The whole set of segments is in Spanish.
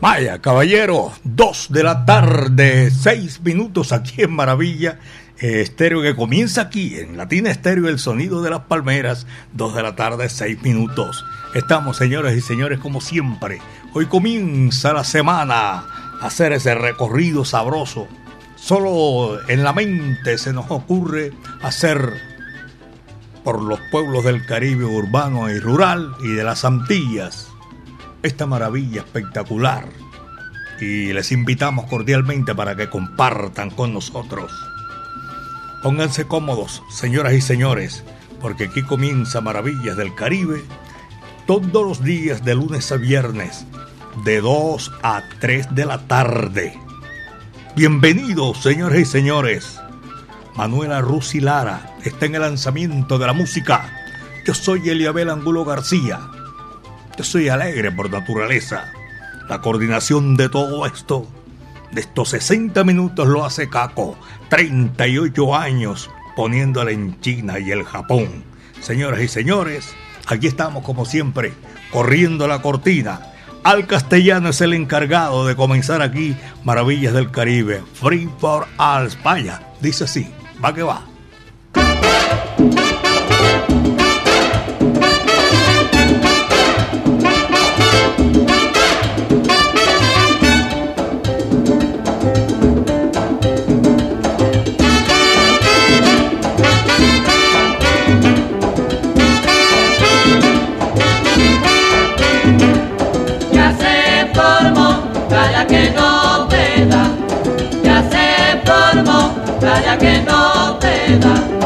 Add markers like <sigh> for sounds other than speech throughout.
Vaya, caballero, 2 de la tarde, 6 minutos aquí en Maravilla eh, Estéreo que comienza aquí en Latina Estéreo, el sonido de las palmeras, 2 de la tarde, 6 minutos. Estamos, señores y señores, como siempre. Hoy comienza la semana hacer ese recorrido sabroso. Solo en la mente se nos ocurre hacer por los pueblos del Caribe urbano y rural y de las Antillas esta maravilla espectacular. Y les invitamos cordialmente para que compartan con nosotros Pónganse cómodos, señoras y señores, porque aquí comienza Maravillas del Caribe todos los días de lunes a viernes, de 2 a 3 de la tarde. Bienvenidos, señores y señores. Manuela Rusi Lara está en el lanzamiento de la música. Yo soy Eliabel Angulo García. Soy alegre por naturaleza. La coordinación de todo esto de estos 60 minutos lo hace Caco, 38 años poniéndole en China y el Japón. Señoras y señores, aquí estamos como siempre, corriendo la cortina. Al castellano es el encargado de comenzar aquí Maravillas del Caribe. Free for all España. Dice así, va que va. soledad.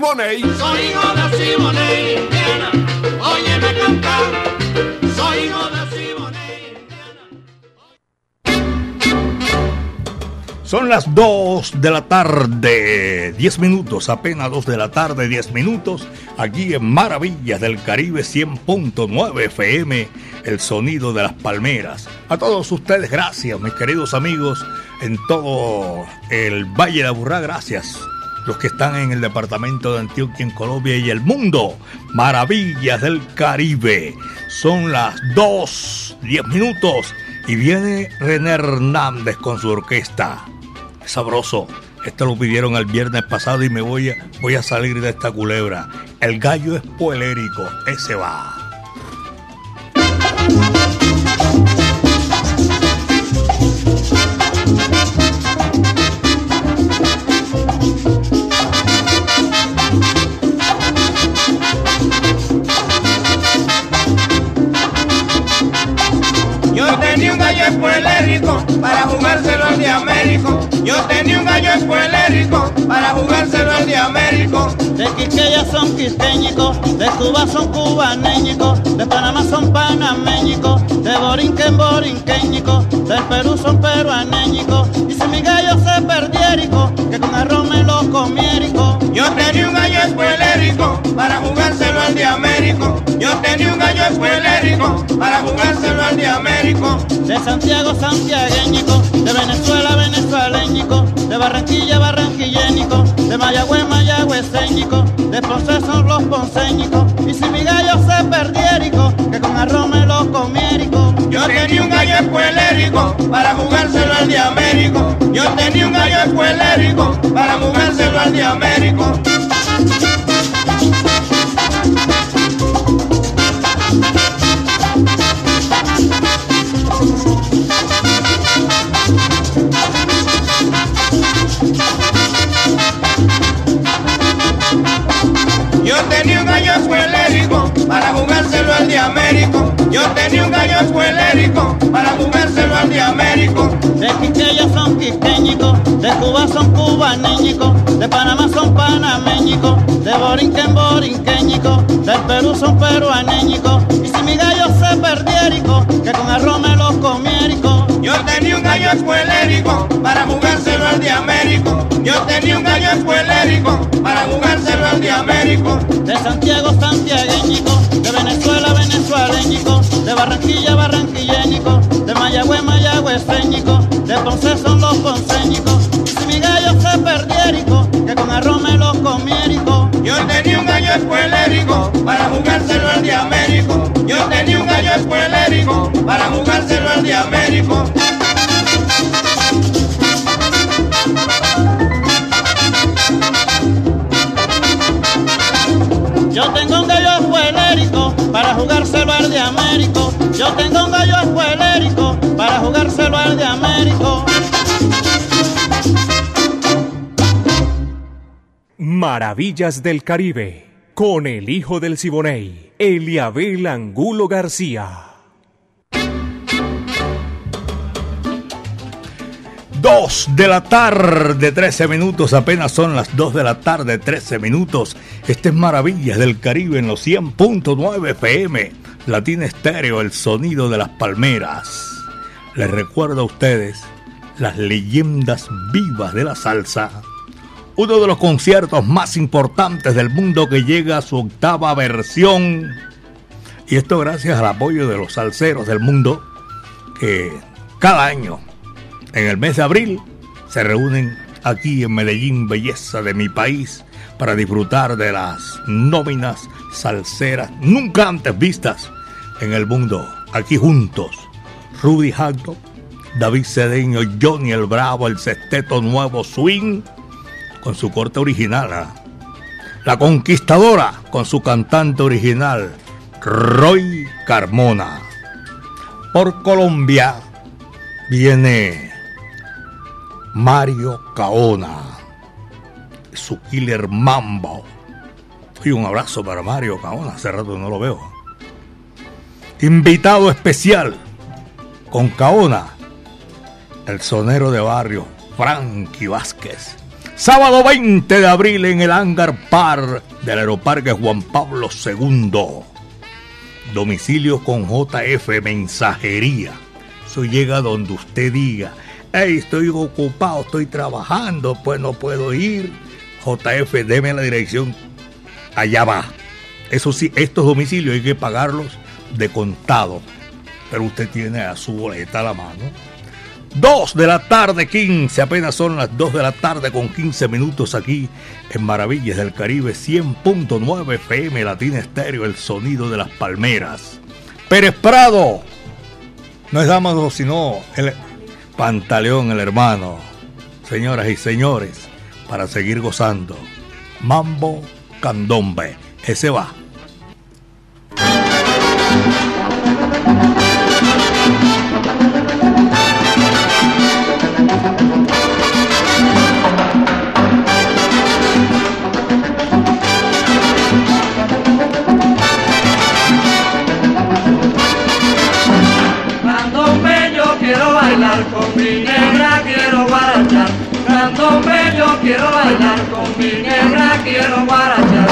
Siboney. Soy hijo de Siboney, Indiana. Óyeme cantar. Soy hijo de Siboney, Son las 2 de la tarde, 10 minutos, apenas 2 de la tarde, 10 minutos, aquí en Maravillas del Caribe 100.9 FM, el sonido de las palmeras. A todos ustedes, gracias, mis queridos amigos, en todo el Valle de Aburrá, gracias los que están en el departamento de Antioquia en Colombia y el mundo. Maravillas del Caribe. Son las 2, 10 minutos y viene René Hernández con su orquesta. sabroso. Esto lo pidieron el viernes pasado y me voy a, voy a salir de esta culebra. El gallo es poelérico, ese va. Son quisqueñicos, de Cuba son cubaneñicos, de Panamá son panameñicos, de Borinquen borinqueñicos, del Perú son peruaneñicos. Y si mi gallo se perdiérico, que con arroz me lo comiérico. Yo tenía un gallo escuelérico para jugárselo al de Américo. Yo tenía un gallo escuelérico para jugárselo al de Américo. De Santiago santiagueñico, de Venezuela venezualeñico, de Barranquilla barranquillénico, de Mayagüez mayagüeseñico, de Ponce son los ponceñicos. Y si mi gallo se perdiérico, que con arroz me lo comiérico. Yo tenía un gallo escuelérico para jugárselo al de Américo. Yo tenía un gallo escuelérico para jugárselo al de Américo. Américo. Yo tenía un gallo escuelérico para jugárselo al de Américo. De Quiqueya son quisqueñicos, de Cuba son cubaneñicos, de Panamá son panameñicos, de Borinquen borinqueñicos, del Perú son peruaneñicos. Y si mi gallo se perdiérico, que con arroz me lo comiérico. Yo tenía un gallo escuelérico para jugárselo al de Américo. Yo tenía un gallo escuelérico para jugárselo al de Américo. De Santiago santiagueñico, de Barranquilla barranquillénico, de Mayagüez mayagüeseñico, de Ponce son los ponceñicos. Y si mi gallo se perdiérico, que con arroz me lo comiérico. Yo tenía un gallo escuelérico para jugárselo al de Américo. Yo tenía un gallo escuelérico para jugárselo al de Américo. Américo. Yo tengo un gallo escuelérico para jugárselo al de Américo. Maravillas del Caribe, con el hijo del Siboney, Eliabel Angulo García. Dos de la tarde, 13 minutos, apenas son las 2 de la tarde, 13 minutos. Este es Maravillas del Caribe en los 100.9 FM, Latina Estéreo, el sonido de las palmeras. Les recuerdo a ustedes las leyendas vivas de la salsa. Uno de los conciertos más importantes del mundo que llega a su octava versión. Y esto gracias al apoyo de los salseros del mundo que cada año en el mes de abril se reúnen aquí en Medellín, belleza de mi país, para disfrutar de las nóminas salseras nunca antes vistas en el mundo, aquí juntos. Rudy Hagdo, David Cedeño, Johnny el Bravo, el Sexteto Nuevo Swing, con su corte original. La Conquistadora, con su cantante original, Roy Carmona. Por Colombia viene Mario Caona, su killer Mambo. Y un abrazo para Mario Caona, hace rato no lo veo. Invitado especial con Caona, el sonero de barrio, Frankie Vázquez. Sábado 20 de abril en el Hangar Par del Aeroparque Juan Pablo II. Domicilio con JF Mensajería. Eso llega donde usted diga hey, estoy ocupado, estoy trabajando, pues no puedo ir. JF, deme la dirección, allá va. Eso sí, estos domicilios hay que pagarlos de contado, pero usted tiene a su boleta a la mano. 2 de la tarde, 15, apenas son las 2 de la tarde con 15 minutos aquí en Maravillas del Caribe 100.9 FM Latina Estéreo, el sonido de las palmeras. Pérez Prado, no es Dámaso, sino el, Pantaleón el hermano, señoras y señores, para seguir gozando. Mambo Candombe, ese va. bailar con mi negra, quiero guarachar. Candombe yo quiero bailar con mi negra, quiero guarachar.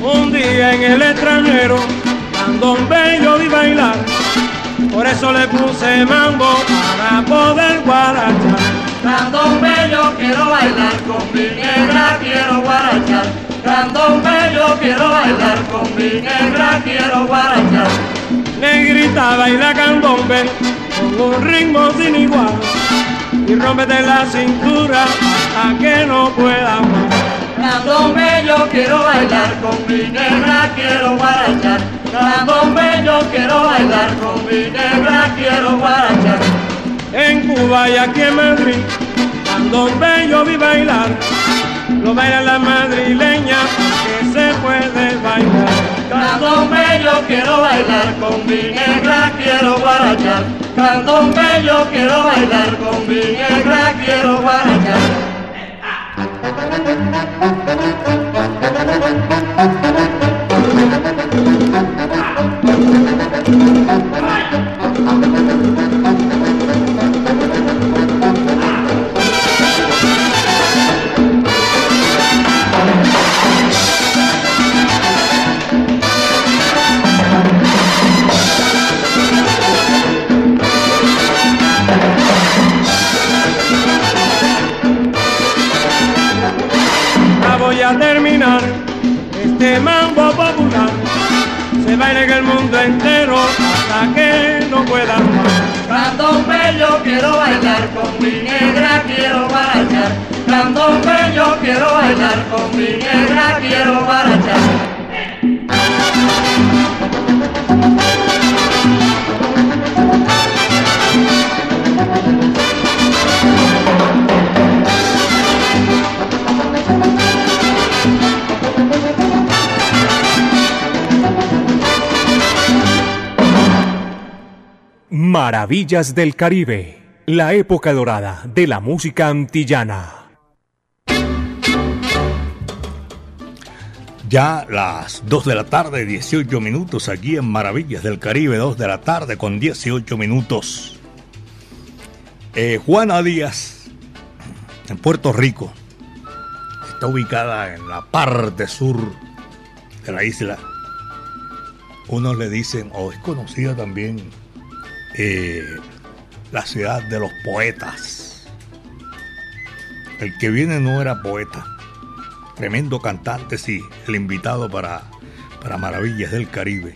Un día en el extranjero, candombe yo vi bailar. Por eso le puse mambo para poder guarachar. Candombe yo quiero bailar con mi negra, quiero guarachar. Candombe yo quiero bailar con mi negra, quiero guarachar. Negrita baila candombe con un ritmo sin igual y rómpete la cintura a que no pueda más. Candombe yo quiero bailar, con mi negra quiero guarachar. Candombe yo quiero bailar, con mi negra quiero guarachar. En Cuba y aquí en Madrid, candombe yo vi bailar, lo baila la madrileña que se puede bailar. Candombe yo quiero bailar, con mi negra quiero guarachar. Candombe yo quiero bailar, con mi negra quiero guarachar. Mambo popular. Se baila en el mundo entero hasta que no pueda más. Candombe yo quiero bailar, con mi negra quiero guarachar. Candombe yo quiero bailar, con mi negra Maravillas del Caribe, la época dorada de la música antillana. Ya las 2 de la tarde, 18 minutos, aquí en Maravillas del Caribe, 2 de la tarde con 18 minutos. Eh, Juana Díaz, en Puerto Rico, está ubicada en la parte sur de la isla. Unos le dicen, o es conocida también, eh, la ciudad de los poetas. El que viene no era poeta tremendo cantante, sí, el invitado para, para Maravillas del Caribe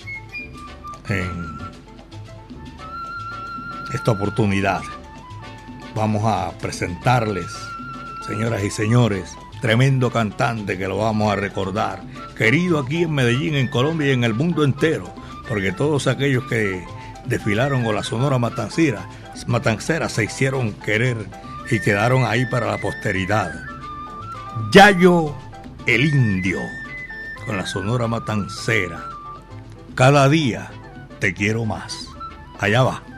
en esta oportunidad. Vamos a presentarles, señoras y señores, tremendo cantante que lo vamos a recordar, querido aquí en Medellín, en Colombia y en el mundo entero, porque todos aquellos que desfilaron con la Sonora Matancera, Matancera se hicieron querer y quedaron ahí para la posteridad. Yayo el Indio, con la Sonora Matancera. Cada día te quiero más. Allá va.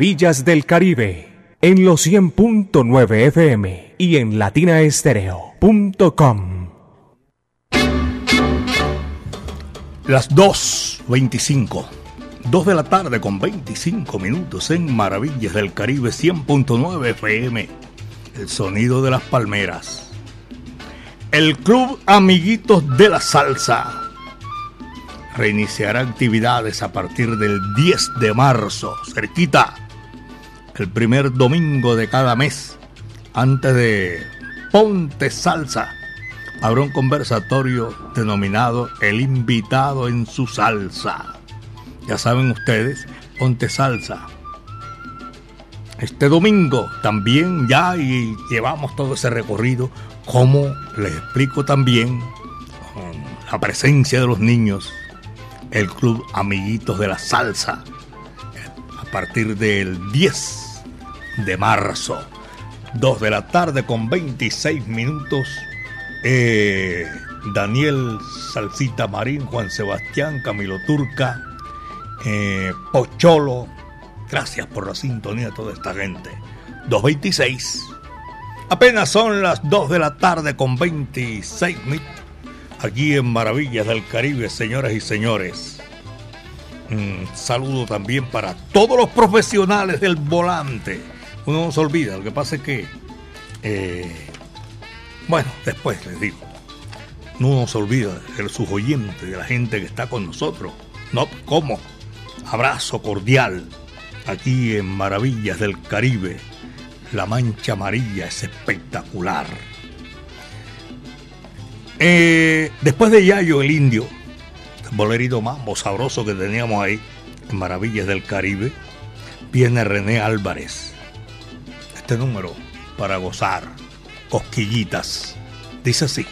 Maravillas del Caribe en los 100.9 FM y en latinaestereo.com. Las 2.25. 2 de la tarde con 25 minutos en Maravillas del Caribe 100.9 FM. El sonido de las palmeras. El Club Amiguitos de la Salsa reiniciará actividades a partir del 10 de marzo, cerquita, el primer domingo de cada mes, antes de Ponte Salsa. Habrá un conversatorio denominado El invitado en su salsa. Ya saben ustedes, Ponte Salsa. Este domingo también ya y llevamos todo ese recorrido, como les explico también, la presencia de los niños el Club Amiguitos de la Salsa a partir del 10 de marzo. 2 de la tarde con 26 minutos. Eh, Daniel Salsita Marín, Juan Sebastián, Camilo Turca, eh, Pocholo. Gracias por la sintonía de toda esta gente. 2.26. Apenas son las 2 de la tarde con 26 minutos aquí en Maravillas del Caribe, señoras y señores. Un saludo también para todos los profesionales del volante. Uno no se olvida, lo que pasa es que, eh, bueno, después les digo, no nos olvida de sus oyentes, de la gente que está con nosotros. No, ¿cómo? Abrazo cordial aquí en Maravillas del Caribe. La mancha amarilla es espectacular. Eh, después de Yayo el Indio, el bolerito mambo sabroso que teníamos ahí, en Maravillas del Caribe, viene René Álvarez. Este número para gozar, cosquillitas, dice así.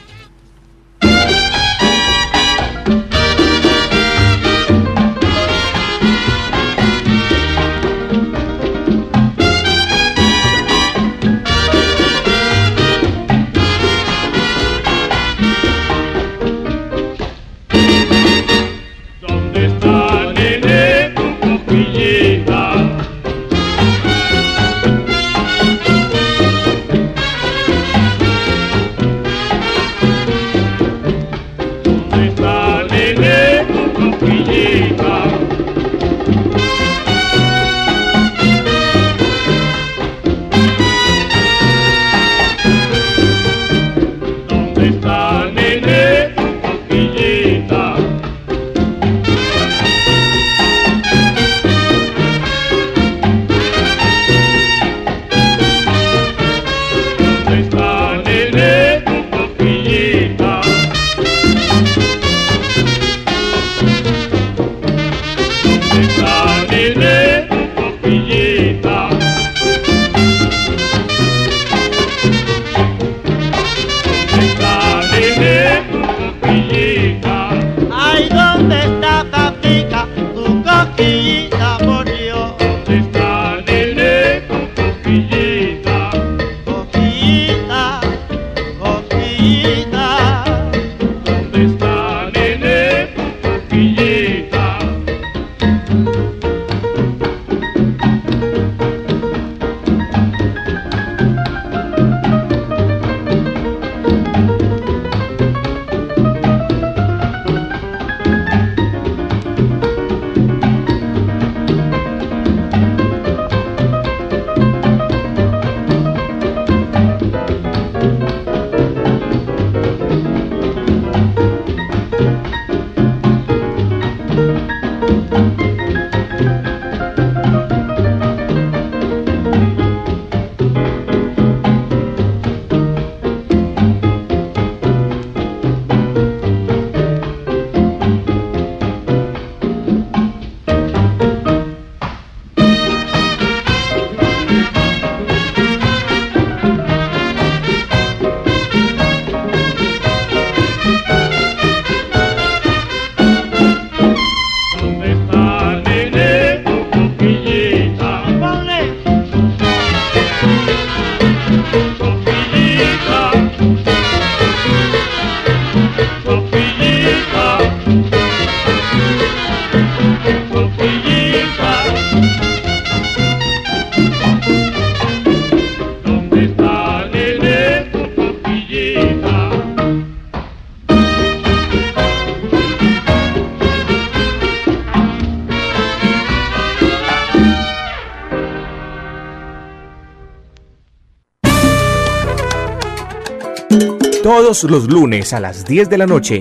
Todos los lunes a las 10 de la noche.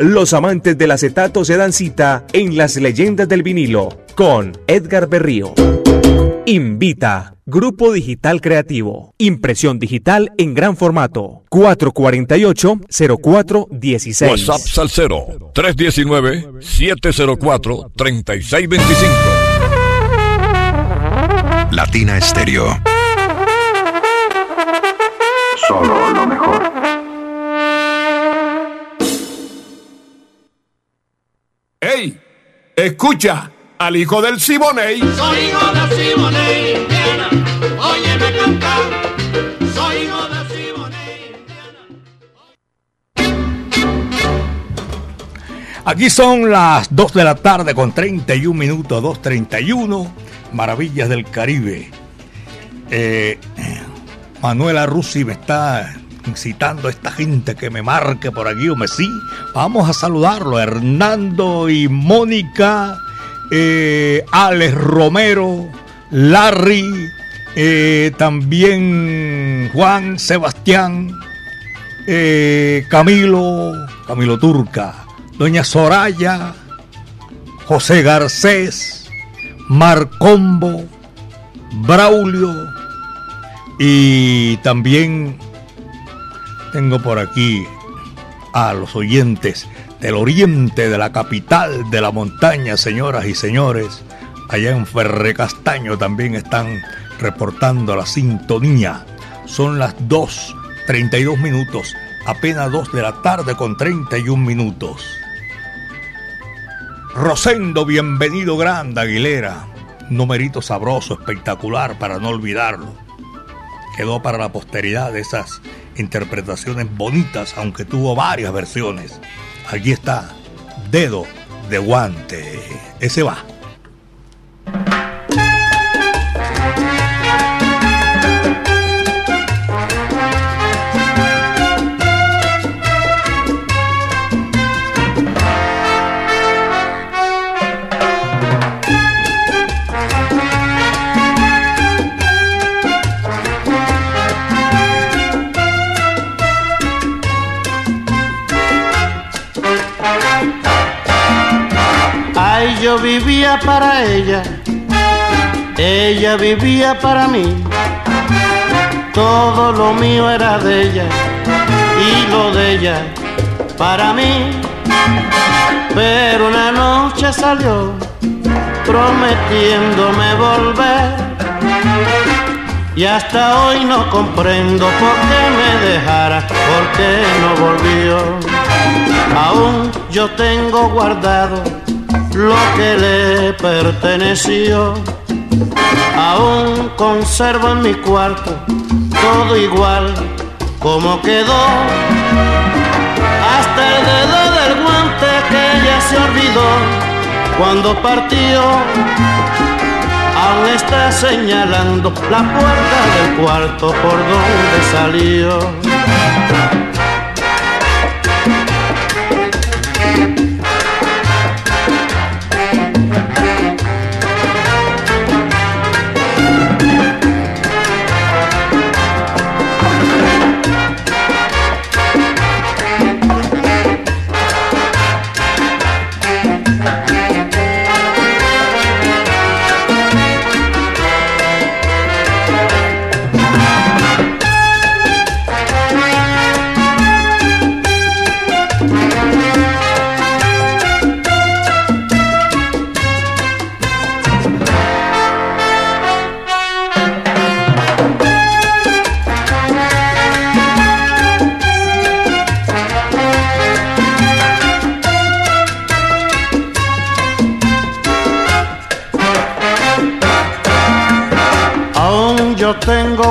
Los amantes del acetato se dan cita en las leyendas del vinilo con Edgar Berrío. Invita. Grupo Digital Creativo. Impresión digital en gran formato. 448-0416. WhatsApp Salcero 319-704-3625. Latina Estéreo. Solo lo mejor. ¡Ey! Escucha al hijo del Siboney. Soy hijo de Siboney, Indiana. Óyeme cantar. Soy hijo de Siboney, Aquí son las 2 de la tarde con 31 minutos, 2.31, Maravillas del Caribe. Eh, Manuela Rusi me está incitando a esta gente que me marque por aquí o me sí. Vamos a saludarlo, Hernando y Mónica, eh, Alex Romero, Larry, eh, también Juan Sebastián, eh, Camilo, Camilo Turca, Doña Soraya, José Garcés, Marcombo, Braulio y también tengo por aquí a los oyentes del oriente de la capital de la montaña, señoras y señores. Allá en Ferre Castaño también están reportando la sintonía. Son las 2.32 minutos, apenas 2 de la tarde con 31 minutos. Rosendo, bienvenido grande, Aguilera. Numerito sabroso, espectacular, para no olvidarlo. Quedó para la posteridad de esas interpretaciones bonitas, aunque tuvo varias versiones. Aquí está, Dedo de Guante. Ese va. Vivía para ella, ella vivía para mí. Todo lo mío era de ella y lo de ella para mí. Pero una noche salió prometiéndome volver. Y hasta hoy no comprendo por qué me dejara, por qué no volvió. Aún yo tengo guardado lo que le perteneció. Aún conservo en mi cuarto todo igual como quedó. Hasta el dedo del guante que ella se olvidó cuando partió. Aún está señalando la puerta del cuarto por donde salió.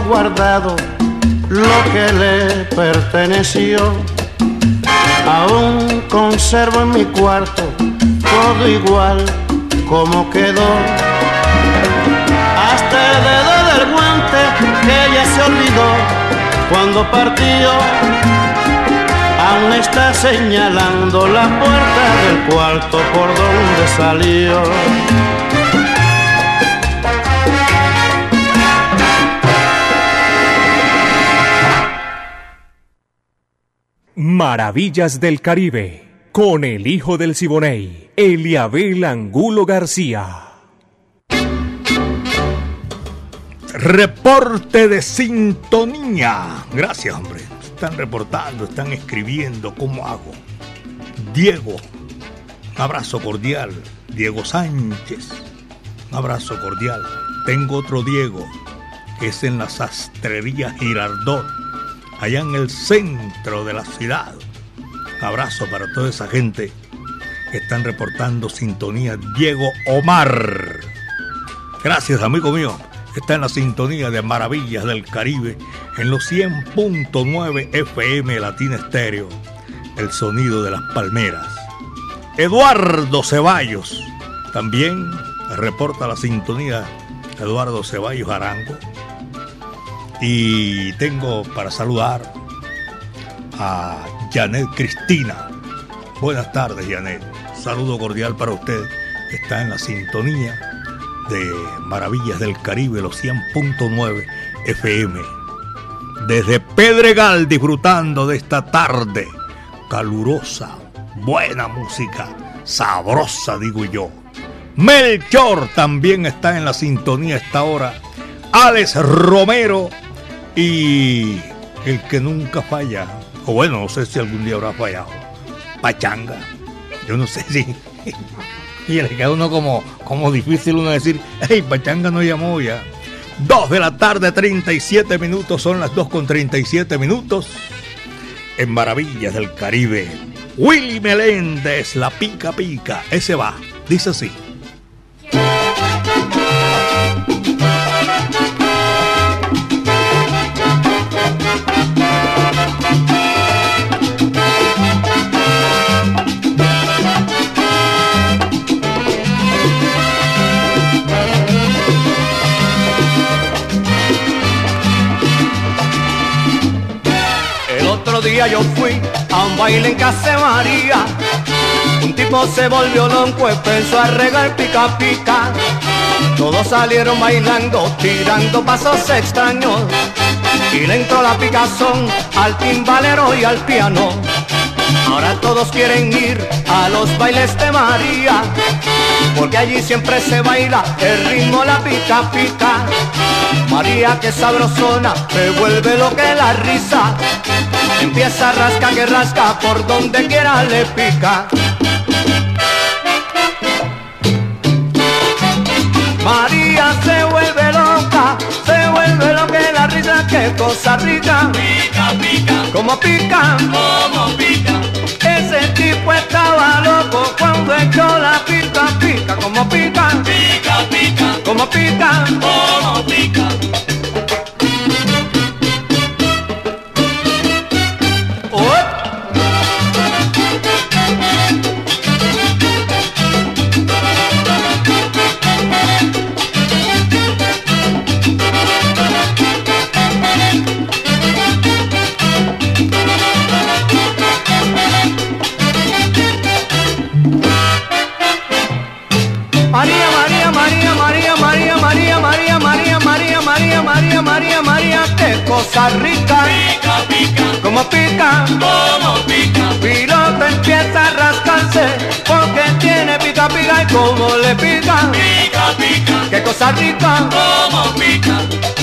Guardado lo que le perteneció. Aún conservo en mi cuarto todo igual como quedó. Hasta el dedo del guante que ella se olvidó cuando partió. Aún está señalando la puerta del cuarto por donde salió. Maravillas del Caribe, con el hijo del Siboney, Eliabel Angulo García. Reporte de sintonía. Gracias, hombre. Están reportando, están escribiendo. ¿Cómo hago? Diego, un abrazo cordial. Diego Sánchez, un abrazo cordial. Tengo otro Diego, que es en la sastrería Girardot, allá en el centro de la ciudad. Un abrazo para toda esa gente que están reportando sintonía. Diego Omar. Gracias, amigo mío. Está en la sintonía de Maravillas del Caribe en los 100.9 FM Latina Estéreo. El sonido de las palmeras. Eduardo Ceballos también reporta la sintonía Eduardo Ceballos Arango. Y tengo para saludar a Janet Cristina. Buenas tardes, Janet. Saludo cordial para usted. Está en la sintonía de Maravillas del Caribe, los 100.9 FM. Desde Pedregal disfrutando de esta tarde calurosa, buena música, sabrosa digo yo. Melchor también está en la sintonía a esta hora. Alex Romero y el que nunca falla, o bueno, no sé si algún día habrá fallado, Pachanga. Yo no sé <laughs> si y le queda uno como, como difícil uno decir, hey, Pachanga no llamó ya. 2 de la tarde, 37 minutos, son las 2 con 37 minutos. En Maravillas del Caribe, Willy Meléndez, la pica pica, ese va, dice así. Yo fui a un baile en Casa María. Un tipo se volvió loco empezó a regar pica pica. Todos salieron bailando, tirando pasos extraños. Y le entró la picazón al timbalero y al piano. Ahora todos quieren ir a los bailes de María, porque allí siempre se baila el ritmo la pica pica. María que sabrosona, vuelve lo que la risa. Empieza a rasca que rasca por donde quiera le pica. María se vuelve loca, se vuelve lo que la risa, que cosa rica. Pica, pica, como pica, como pica. Ese tipo estaba loco cuando echó la pica, pica, como pica. Pica, pica, como pica, como pica. Pica, como pica. Piloto empieza a rascarse porque tiene pica pica y como le pica, pica, pica, qué cosa rica, como pica.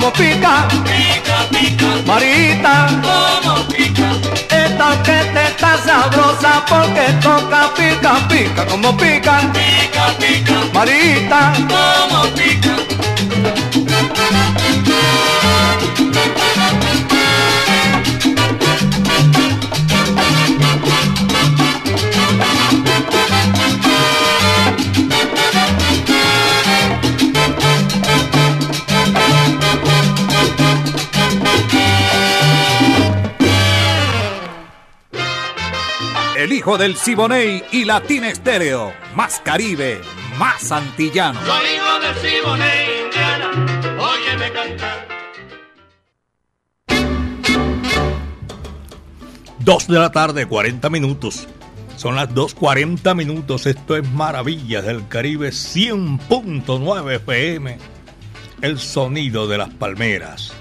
Como pica, pica, pica, Marita, como pica, esta que te está sabrosa porque toca pica, pica, como pica, pica, pica, Marita, como del Siboney y Latina Estéreo. Más Caribe, más antillano. Soy hijo del Siboney, Indiana, óyeme cantar. Dos de la tarde, 40 minutos. Son las 2.40 minutos. Esto es Maravillas del Caribe 100.9 FM. El sonido de las palmeras.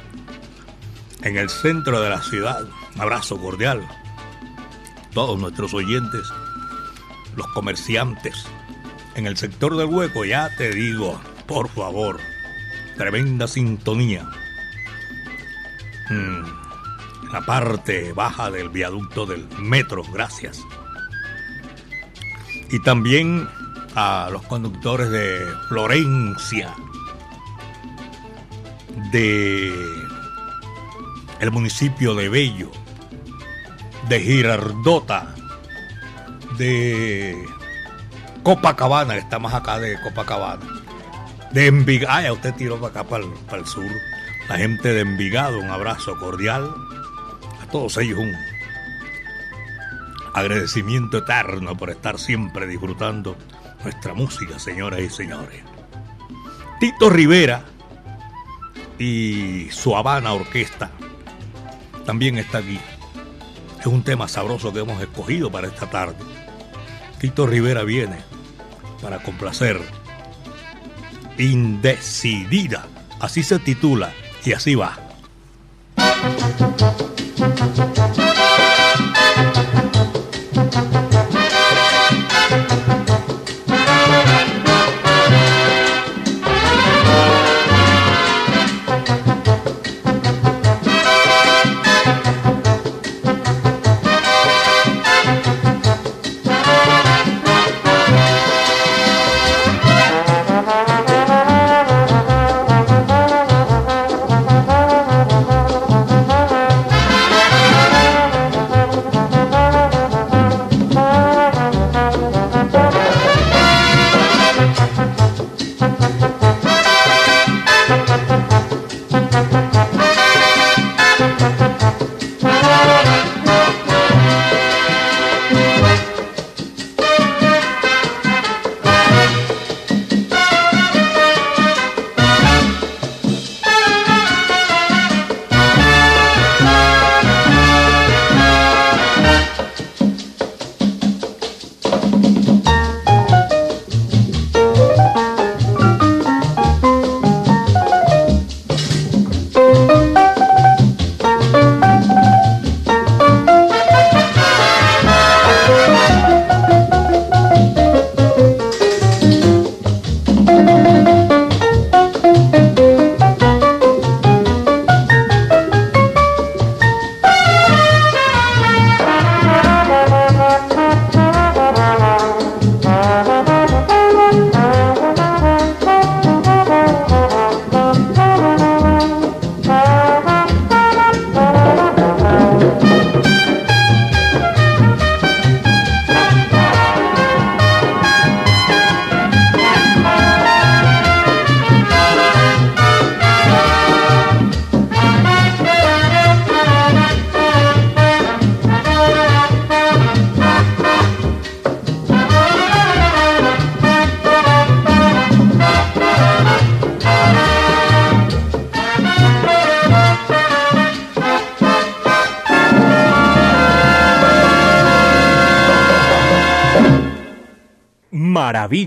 En el centro de la ciudad. Un abrazo cordial. Todos nuestros oyentes. Los comerciantes. En el sector del hueco, ya te digo, por favor. Tremenda sintonía. Mm, en la parte baja del viaducto del metro, gracias y también a los conductores de Florencia, de el municipio de Bello, de Girardota, de Copacabana, que está más acá de Copacabana, de Envigado, usted tiró para acá, para el, para el sur, la gente de Envigado, un abrazo cordial, a todos ellos un agradecimiento eterno por estar siempre disfrutando nuestra música, señoras y señores. Tito Rivera y su Habana Orquesta también está aquí. Es un tema sabroso que hemos escogido para esta tarde. Tito Rivera viene para complacer. Indecidida. Así se titula y así va.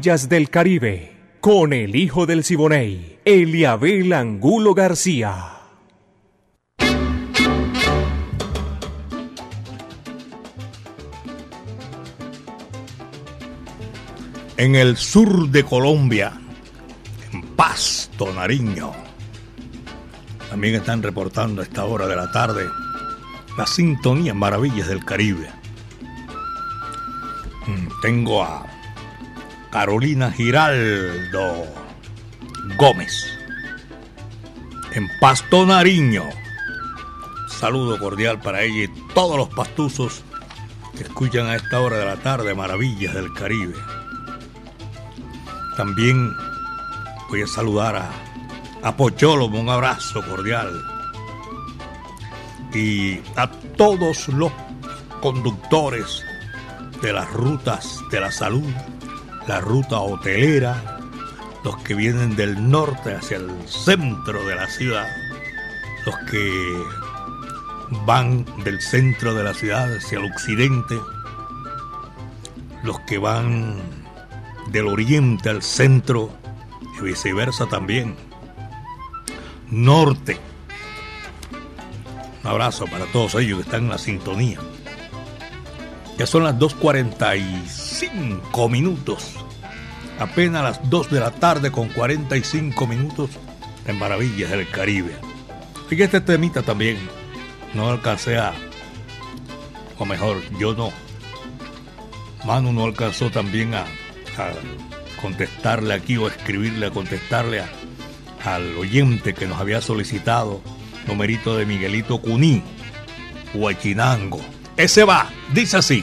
Maravillas del Caribe, con el hijo del Siboney, Eliabel Angulo García. En el sur de Colombia, en Pasto, Nariño, también están reportando a esta hora de la tarde la sintonía Maravillas del Caribe. Mm, Tengo a Carolina Giraldo Gómez en Pasto Nariño. Saludo cordial para ella y todos los pastuzos que escuchan a esta hora de la tarde Maravillas del Caribe. También voy a saludar a, a Pocholo, un abrazo cordial. Y a todos los conductores de las rutas de la salud, la ruta hotelera, los que vienen del norte hacia el centro de la ciudad, los que van del centro de la ciudad hacia el occidente, los que van del oriente al centro y viceversa también. Norte. Un abrazo para todos ellos que están en la sintonía. Ya son las 2.45 minutos. Apenas las 2 de la tarde con 45 minutos en Maravillas del Caribe. Y este temita también no alcancé a, o mejor, yo no. Manu no alcanzó también a, contestarle aquí o escribirle, a contestarle al oyente que nos había solicitado, numerito de Miguelito Cuní, Huachinango. Ese va, dice así.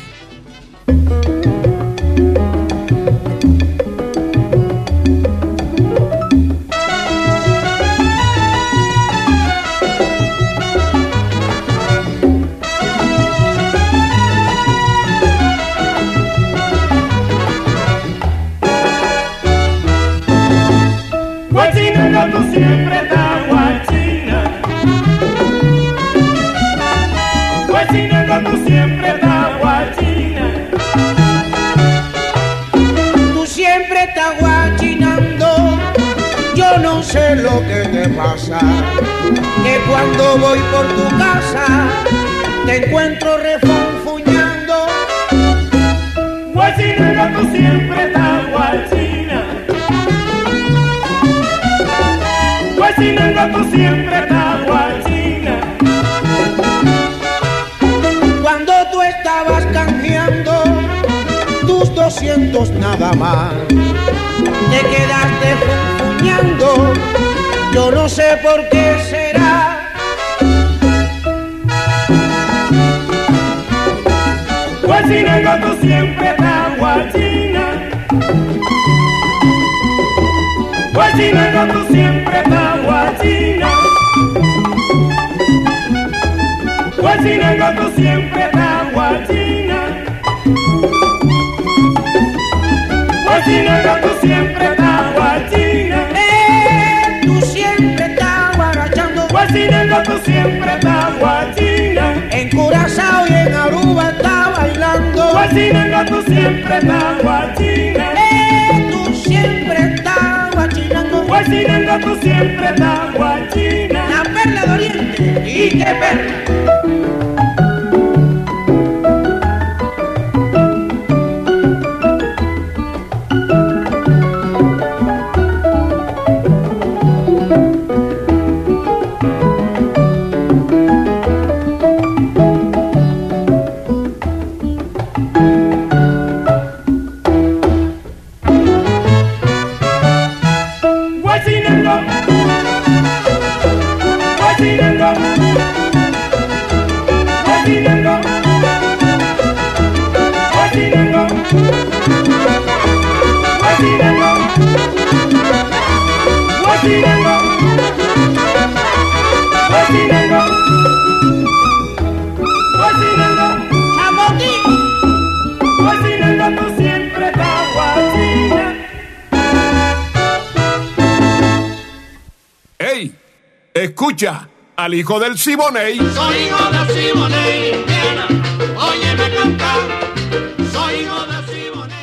Tú siempre estás guachina. Tú siempre estás guachinando, yo no sé lo que te pasa, que cuando voy por tu casa te encuentro refunfuñando. Guachina, tú siempre estás guachina. Guachina, tú siempre estás estabas canjeando tus 200 nada más, te quedaste funfuñando, yo no sé por qué será. Guachina, tú siempre estás guachina. Guachina, tú siempre estás guachina. Guachina, siempre estás guachina. Guachina, tú siempre estás guachina. Eh, tú siempre estás guarachando, Guachina, tú siempre estás guachina. en Curazao y en Aruba está bailando. Guachina, tú siempre estás guachina. Eh, tú siempre estás guachinando, Guachina, tú siempre estás guachina. la perla de Oriente, y qué perla. Al hijo del Siboney. Soy hijo de Simone Indiana, óyeme cantar. Soy hijo de Simone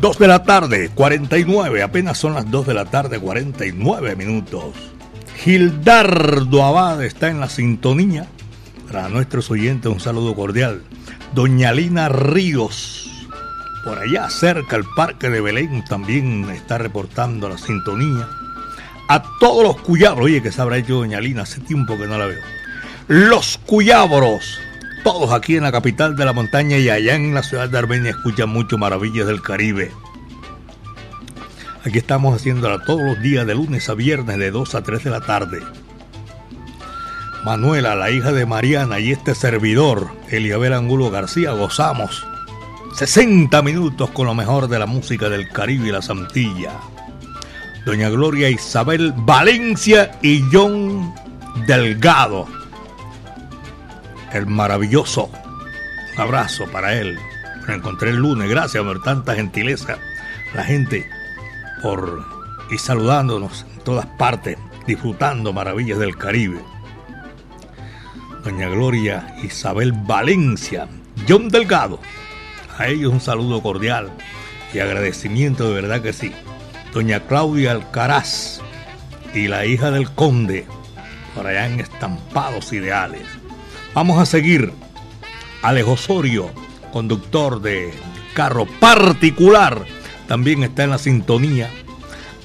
Dos de la tarde, 49, apenas son las 2 de la tarde, 49 minutos. Gildardo Abad está en la sintonía. Para nuestros oyentes, un saludo cordial. Doña Lina Ríos, por allá cerca, el Parque de Belén, también está reportando la sintonía. A todos los cuyabros, oye, que se habrá hecho Doña Lina, hace tiempo que no la veo. Los cuyabros, todos aquí en la capital de la montaña y allá en la ciudad de Armenia escuchan mucho Maravillas del Caribe. Aquí estamos haciéndola todos los días de lunes a viernes de 2 a 3 de la tarde. Manuela, la hija de Mariana y este servidor, Eliabel Angulo García, gozamos 60 minutos con lo mejor de la música del Caribe y la Santilla. Doña Gloria Isabel Valencia y John Delgado. el maravilloso. Un abrazo para él. Lo encontré el lunes, gracias por tanta gentileza. La gente por ir saludándonos en todas partes, disfrutando maravillas del Caribe. Doña Gloria Isabel Valencia, John Delgado. A ellos un saludo cordial y agradecimiento de verdad que sí. Doña Claudia Alcaraz y la hija del conde, por allá en estampados ideales. Vamos a seguir. Alejo Osorio, conductor de carro particular, también está en la sintonía.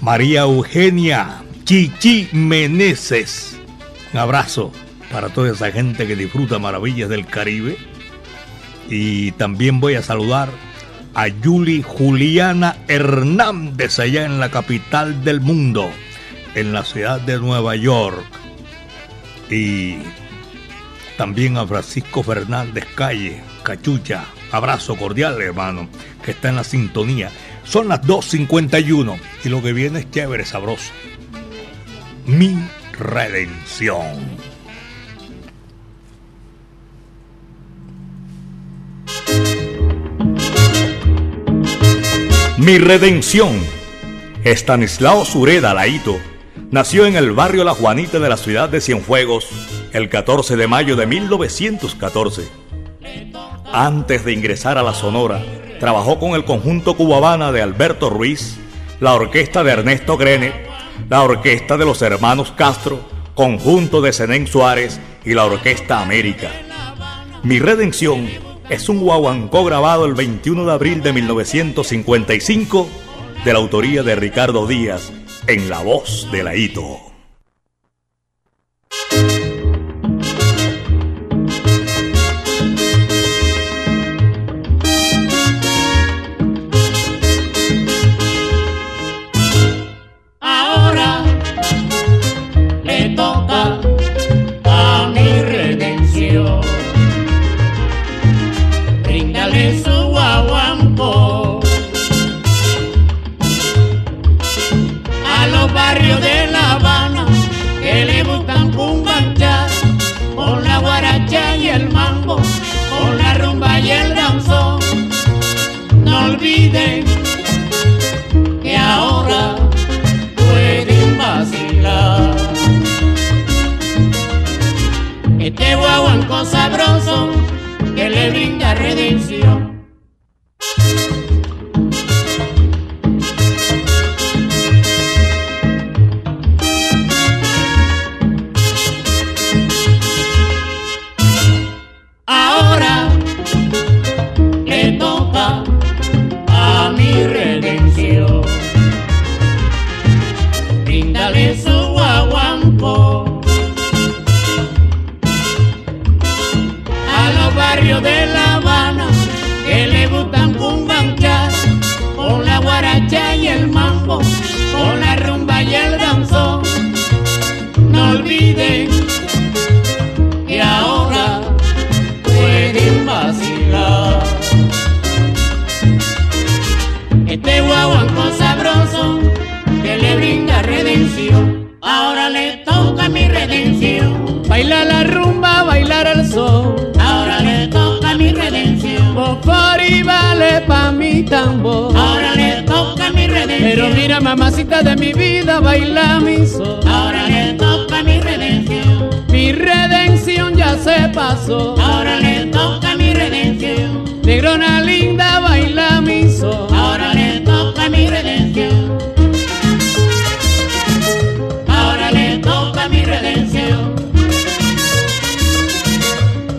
María Eugenia Chichi Meneses. Un abrazo para toda esa gente que disfruta maravillas del Caribe. Y también voy a saludar a Yuli Juliana Hernández allá en la capital del mundo, en la ciudad de Nueva York. Y también a Francisco Fernández Calle, Cachucha. Abrazo cordial, hermano, que está en la sintonía. Son las 2.51 y lo que viene es chévere, sabroso. Mi redención. Mi redención. Estanislao Sureda Laito nació en el barrio La Juanita de la ciudad de Cienfuegos el 14 de mayo de 1914. Antes de ingresar a la Sonora, trabajó con el conjunto cubabana de Alberto Ruiz, la orquesta de Ernesto Grene, la orquesta de los hermanos Castro, conjunto de Zenén Suárez y la orquesta América. Mi redención es un guaguancó grabado el 21 de abril de 1955 de la autoría de Ricardo Díaz en la voz de la tambor. Ahora le toca mi redención. Pero mira, mamacita de mi vida, baila mi sol. Ahora le toca mi redención. Mi redención ya se pasó. Ahora le toca mi redención. Negrona linda, baila mi sol. Ahora le toca mi redención. Ahora le toca mi redención.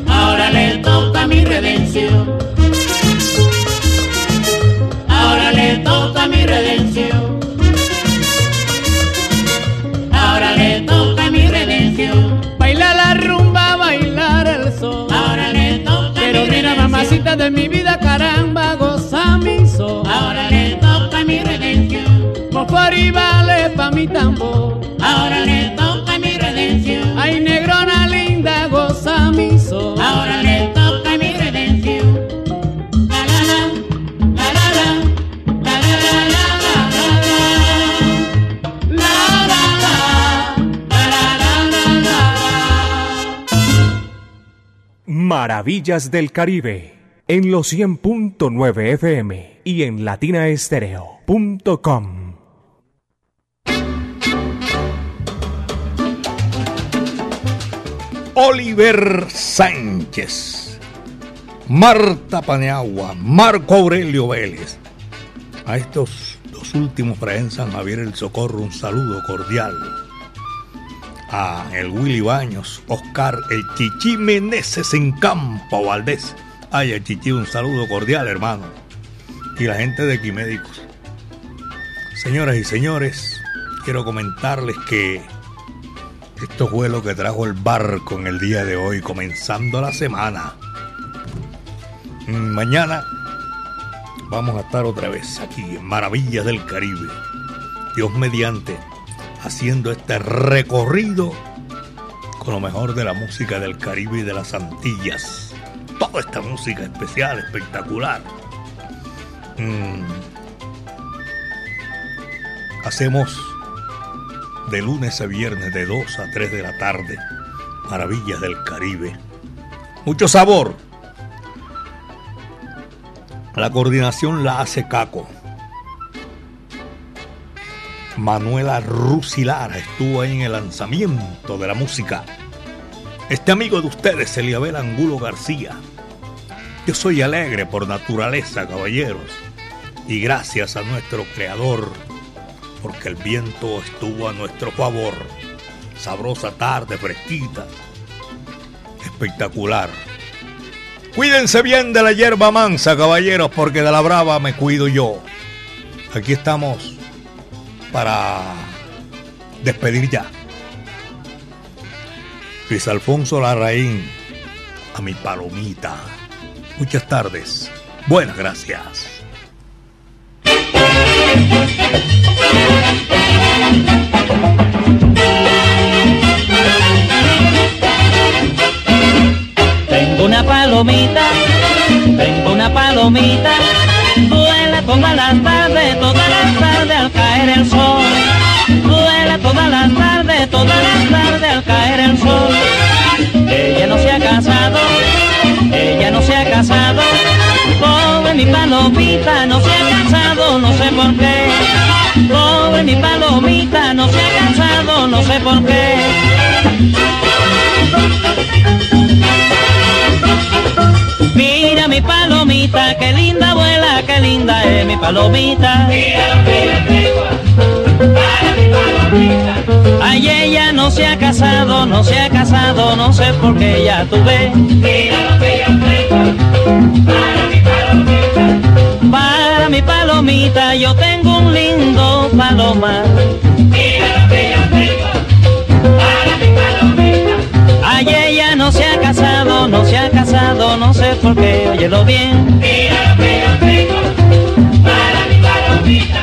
Ahora le toca mi redención. Redención. Ahora le toca mi redención. Baila la rumba, bailar el sol. Ahora le toca Pero mi mira, redención. mamacita de mi vida, caramba, goza mi sol. Ahora le toca mi redención. y vale pa' mi tambor. Ahora le toca Maravillas del Caribe en los 100.9 FM y en latinaestereo.com. Oliver Sánchez, Marta Paneagua, Marco Aurelio Vélez. A estos dos últimos para en San Javier el Socorro un saludo cordial. A el Willy Baños, Oscar, el Chichi Meneses en Campo Valdés. Ay, el Chichi, un saludo cordial, hermano. Y la gente de Equimédicos. Señoras y señores, quiero comentarles que esto fue lo que trajo el barco en el día de hoy, comenzando la semana. Mm, mañana vamos a estar otra vez aquí en Maravillas del Caribe. Dios mediante, haciendo este recorrido con lo mejor de la música del Caribe y de las Antillas. Toda esta música especial, espectacular. Mm. Hacemos de lunes a viernes de 2 a 3 de la tarde. Maravillas del Caribe. Mucho sabor. La coordinación la hace Caco. Manuela Rusilara estuvo ahí en el lanzamiento de la música. Este amigo de ustedes, Eliabel Angulo García. Yo soy alegre por naturaleza, caballeros. Y gracias a nuestro creador, porque el viento estuvo a nuestro favor. Sabrosa tarde, fresquita. Espectacular. Cuídense bien de la hierba mansa, caballeros, porque de la brava me cuido yo. Aquí estamos para despedir ya. Luis Alfonso Larraín, a mi palomita. Muchas tardes. Buenas gracias. Tengo una palomita, tengo una palomita, vuela todas las tardes, todas las caer el sol. Vuela todas las tardes, todas las tardes al caer el sol. Ella no se ha casado, ella no se ha casado, pobre mi palomita, no se ha casado, no sé por qué. Pobre mi palomita, no se ha casado, no sé por qué. Mi palomita, qué linda abuela, qué linda es mi palomita. Mira lo que yo tengo para mi palomita. Ay, ella no se ha casado, no se ha casado, no sé por qué ya tuve. Mira lo que yo tengo para mi palomita. Para mi palomita yo tengo un lindo palomar. Mira lo que yo tengo para mi palomita. Ay, ella no se ha casado, casado, no sé por qué, óyelo bien. Mira lo que yo tengo para mi palomita.